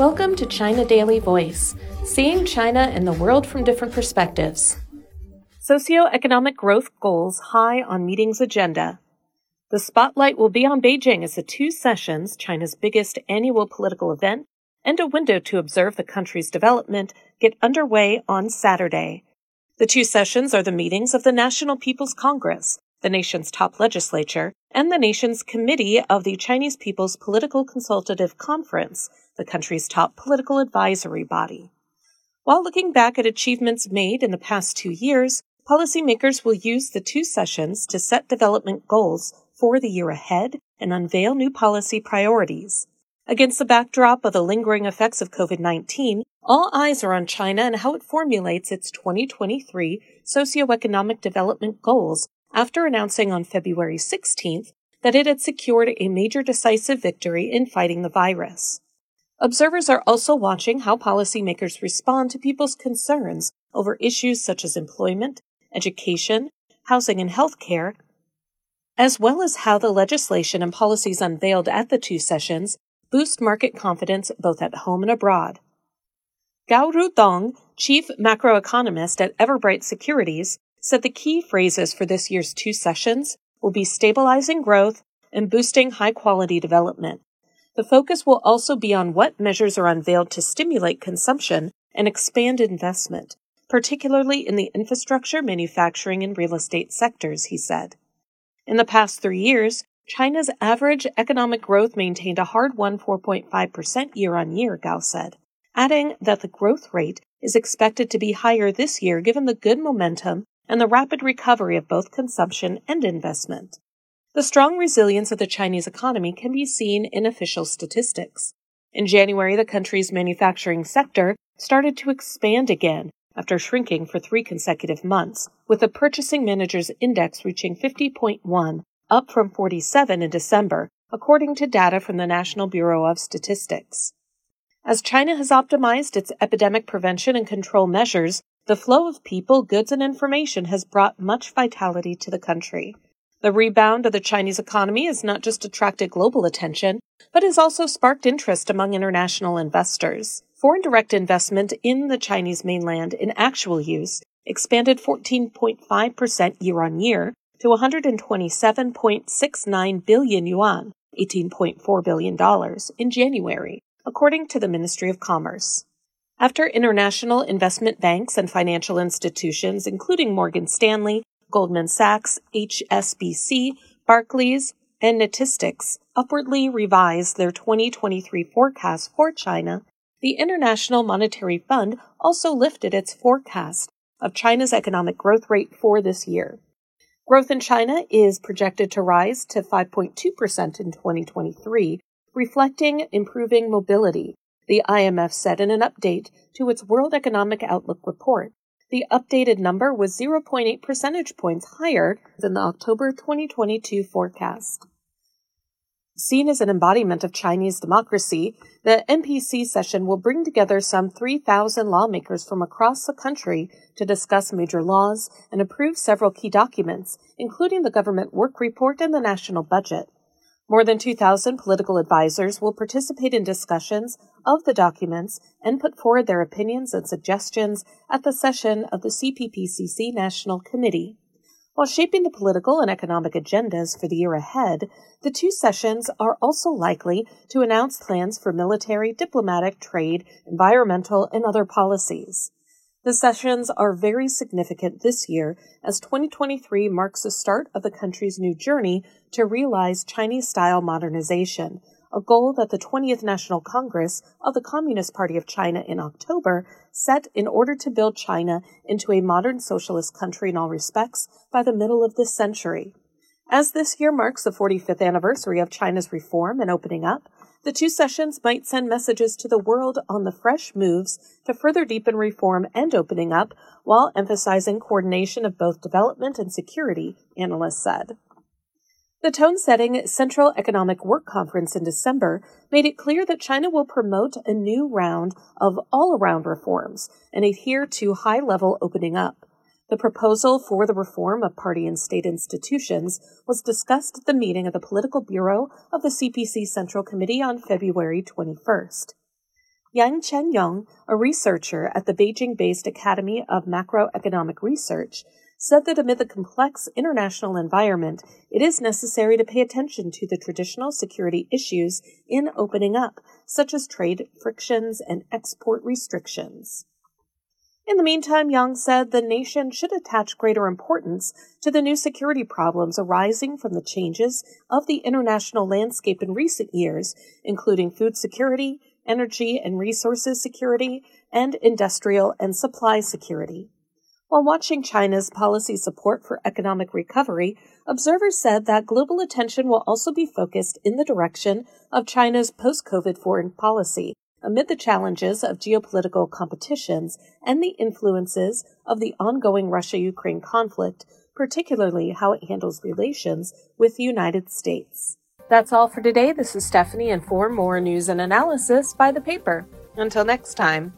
Welcome to China Daily Voice, seeing China and the world from different perspectives. Socioeconomic growth goals high on meeting's agenda. The spotlight will be on Beijing as the two sessions, China's biggest annual political event, and a window to observe the country's development get underway on Saturday. The two sessions are the meetings of the National People's Congress, the nation's top legislature, and the nation's committee of the Chinese People's Political Consultative Conference, the country's top political advisory body. While looking back at achievements made in the past two years, policymakers will use the two sessions to set development goals for the year ahead and unveil new policy priorities. Against the backdrop of the lingering effects of COVID 19, all eyes are on China and how it formulates its 2023 socioeconomic development goals after announcing on February 16th that it had secured a major decisive victory in fighting the virus. Observers are also watching how policymakers respond to people's concerns over issues such as employment, education, housing, and health care, as well as how the legislation and policies unveiled at the two sessions boost market confidence both at home and abroad. Gao Ruidong, chief macroeconomist at Everbright Securities, said the key phrases for this year's two sessions will be stabilizing growth and boosting high quality development. The focus will also be on what measures are unveiled to stimulate consumption and expand investment, particularly in the infrastructure, manufacturing, and real estate sectors, he said. In the past three years, China's average economic growth maintained a hard won 4.5% year on year, Gao said, adding that the growth rate is expected to be higher this year given the good momentum and the rapid recovery of both consumption and investment. The strong resilience of the Chinese economy can be seen in official statistics. In January, the country's manufacturing sector started to expand again after shrinking for three consecutive months, with the Purchasing Managers Index reaching 50.1, up from 47 in December, according to data from the National Bureau of Statistics. As China has optimized its epidemic prevention and control measures, the flow of people, goods, and information has brought much vitality to the country. The rebound of the Chinese economy has not just attracted global attention, but has also sparked interest among international investors. Foreign direct investment in the Chinese mainland in actual use expanded 14.5% year on year to 127.69 billion yuan, $18.4 billion, in January, according to the Ministry of Commerce. After international investment banks and financial institutions, including Morgan Stanley, Goldman Sachs, HSBC, Barclays, and Natixis upwardly revised their 2023 forecast for China, the International Monetary Fund also lifted its forecast of China's economic growth rate for this year. Growth in China is projected to rise to 5.2% in 2023, reflecting improving mobility, the IMF said in an update to its World Economic Outlook report. The updated number was 0.8 percentage points higher than the October 2022 forecast. Seen as an embodiment of Chinese democracy, the NPC session will bring together some 3,000 lawmakers from across the country to discuss major laws and approve several key documents, including the government work report and the national budget. More than 2,000 political advisors will participate in discussions of the documents and put forward their opinions and suggestions at the session of the CPPCC National Committee. While shaping the political and economic agendas for the year ahead, the two sessions are also likely to announce plans for military, diplomatic, trade, environmental, and other policies. The sessions are very significant this year as 2023 marks the start of the country's new journey to realize Chinese style modernization, a goal that the 20th National Congress of the Communist Party of China in October set in order to build China into a modern socialist country in all respects by the middle of this century. As this year marks the 45th anniversary of China's reform and opening up, the two sessions might send messages to the world on the fresh moves to further deepen reform and opening up while emphasizing coordination of both development and security, analysts said. The tone setting Central Economic Work Conference in December made it clear that China will promote a new round of all around reforms and adhere to high level opening up. The proposal for the reform of party and state institutions was discussed at the meeting of the Political Bureau of the CPC Central Committee on February 21st. Yang Changyong, a researcher at the Beijing-based Academy of Macroeconomic Research, said that amid the complex international environment, it is necessary to pay attention to the traditional security issues in opening up, such as trade frictions and export restrictions. In the meantime, Yang said the nation should attach greater importance to the new security problems arising from the changes of the international landscape in recent years, including food security, energy and resources security, and industrial and supply security. While watching China's policy support for economic recovery, observers said that global attention will also be focused in the direction of China's post COVID foreign policy amid the challenges of geopolitical competitions and the influences of the ongoing Russia Ukraine conflict, particularly how it handles relations with the United States. That's all for today. This is Stephanie, and for more news and analysis, by the paper. Until next time.